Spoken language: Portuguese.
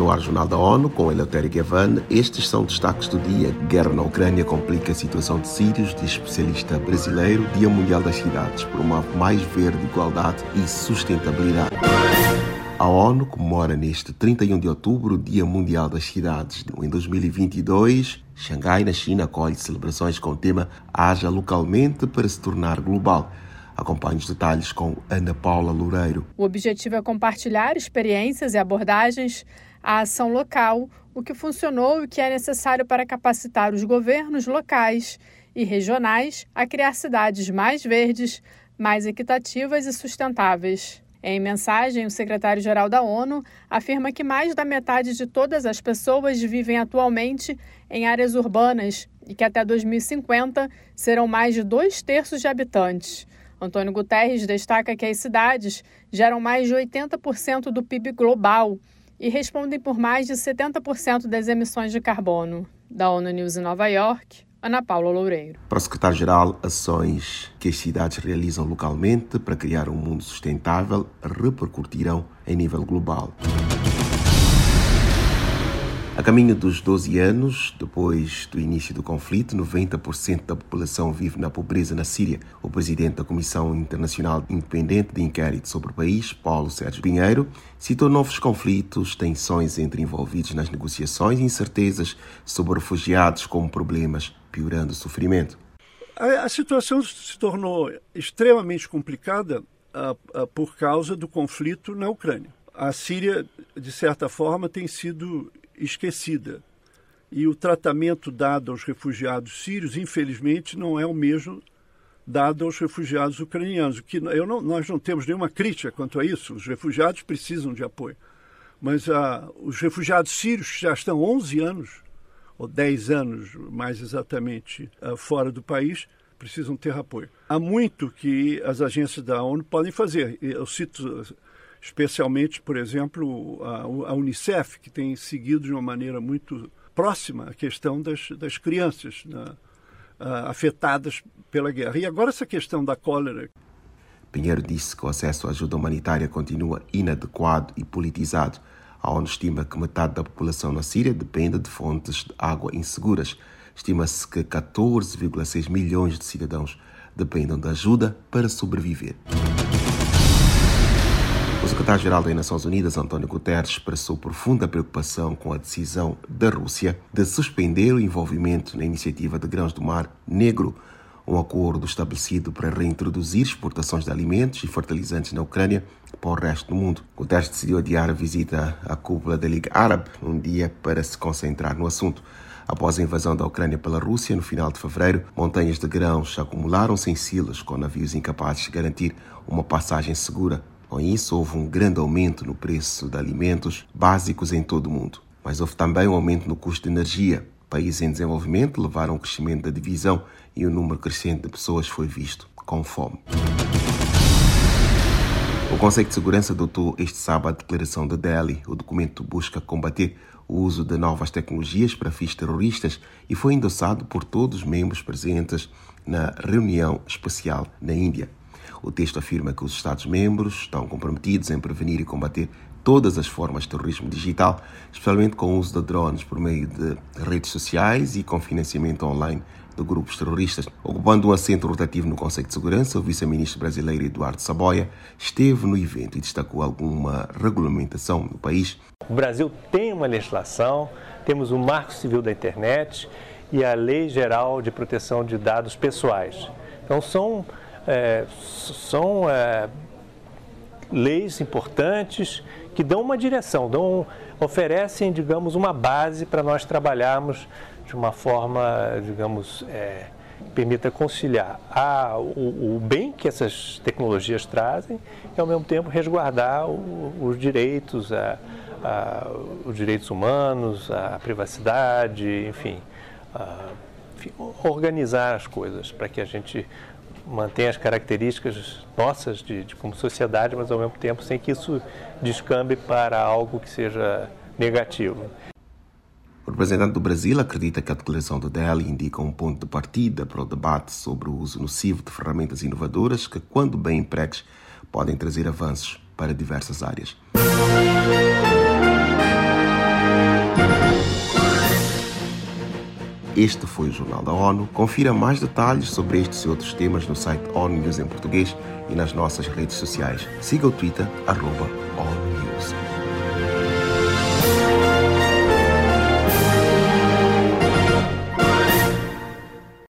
no ar Jornal da ONU com Eleutério Gavan. Estes são destaques do dia. Guerra na Ucrânia complica a situação de sírios, de especialista brasileiro. Dia Mundial das Cidades promove mais verde, igualdade e sustentabilidade. A ONU comemora neste 31 de outubro o Dia Mundial das Cidades. Em 2022, Xangai, na China, acolhe celebrações com o tema Haja localmente para se tornar global. Acompanhe os detalhes com Ana Paula Loureiro. O objetivo é compartilhar experiências e abordagens à ação local, o que funcionou e o que é necessário para capacitar os governos locais e regionais a criar cidades mais verdes, mais equitativas e sustentáveis. Em mensagem, o secretário-geral da ONU afirma que mais da metade de todas as pessoas vivem atualmente em áreas urbanas e que até 2050 serão mais de dois terços de habitantes. Antônio Guterres destaca que as cidades geram mais de 80% do PIB global e respondem por mais de 70% das emissões de carbono. Da ONU News em Nova York, Ana Paula Loureiro. Para o secretário-geral, ações que as cidades realizam localmente para criar um mundo sustentável repercutirão em nível global. A caminho dos 12 anos, depois do início do conflito, 90% da população vive na pobreza na Síria. O presidente da Comissão Internacional Independente de Inquérito sobre o país, Paulo Sérgio Pinheiro, citou novos conflitos, tensões entre envolvidos nas negociações e incertezas sobre refugiados como problemas, piorando o sofrimento. A, a situação se tornou extremamente complicada uh, uh, por causa do conflito na Ucrânia. A Síria, de certa forma, tem sido esquecida. E o tratamento dado aos refugiados sírios, infelizmente, não é o mesmo dado aos refugiados ucranianos. Que não, nós não temos nenhuma crítica quanto a isso. Os refugiados precisam de apoio. Mas ah, os refugiados sírios já estão 11 anos, ou 10 anos mais exatamente, ah, fora do país, precisam ter apoio. Há muito que as agências da ONU podem fazer. Eu cito especialmente, por exemplo, a, a Unicef, que tem seguido de uma maneira muito próxima a questão das, das crianças né, afetadas pela guerra. E agora essa questão da cólera. Pinheiro disse que o acesso à ajuda humanitária continua inadequado e politizado. A ONU estima que metade da população na Síria depende de fontes de água inseguras. Estima-se que 14,6 milhões de cidadãos dependem da ajuda para sobreviver secretário-geral das Nações Unidas, António Guterres, expressou profunda preocupação com a decisão da Rússia de suspender o envolvimento na iniciativa de grãos do mar negro, um acordo estabelecido para reintroduzir exportações de alimentos e fertilizantes na Ucrânia para o resto do mundo. Guterres decidiu adiar a visita à cúpula da Liga Árabe um dia para se concentrar no assunto. Após a invasão da Ucrânia pela Rússia no final de fevereiro, montanhas de grãos acumularam-se em silas com navios incapazes de garantir uma passagem segura com isso, houve um grande aumento no preço de alimentos básicos em todo o mundo. Mas houve também um aumento no custo de energia. Países em desenvolvimento levaram ao crescimento da divisão e o número crescente de pessoas foi visto com fome. O Conselho de Segurança adotou este sábado a Declaração de Delhi. O documento busca combater o uso de novas tecnologias para fins terroristas e foi endossado por todos os membros presentes na reunião especial na Índia. O texto afirma que os Estados-membros estão comprometidos em prevenir e combater todas as formas de terrorismo digital, especialmente com o uso de drones por meio de redes sociais e com financiamento online de grupos terroristas. Ocupando um assento rotativo no Conselho de Segurança, o vice-ministro brasileiro Eduardo Saboia esteve no evento e destacou alguma regulamentação no país. O Brasil tem uma legislação, temos o Marco Civil da Internet e a Lei Geral de Proteção de Dados Pessoais. Então são é, são é, leis importantes que dão uma direção, dão, oferecem, digamos, uma base para nós trabalharmos de uma forma, digamos, é, que permita conciliar a, o, o, bem que essas tecnologias trazem e, ao mesmo tempo, resguardar o, os direitos, a, a, os direitos humanos, a privacidade, enfim, enfim organizar as coisas para que a gente mantém as características nossas de, de, como sociedade, mas ao mesmo tempo sem que isso descambe para algo que seja negativo. O representante do Brasil acredita que a declaração de Delhi indica um ponto de partida para o debate sobre o uso nocivo de ferramentas inovadoras que, quando bem empregues, podem trazer avanços para diversas áreas. Este foi o Jornal da ONU. Confira mais detalhes sobre estes e outros temas no site ONU News em português e nas nossas redes sociais. Siga o Twitter, arroba ONU News.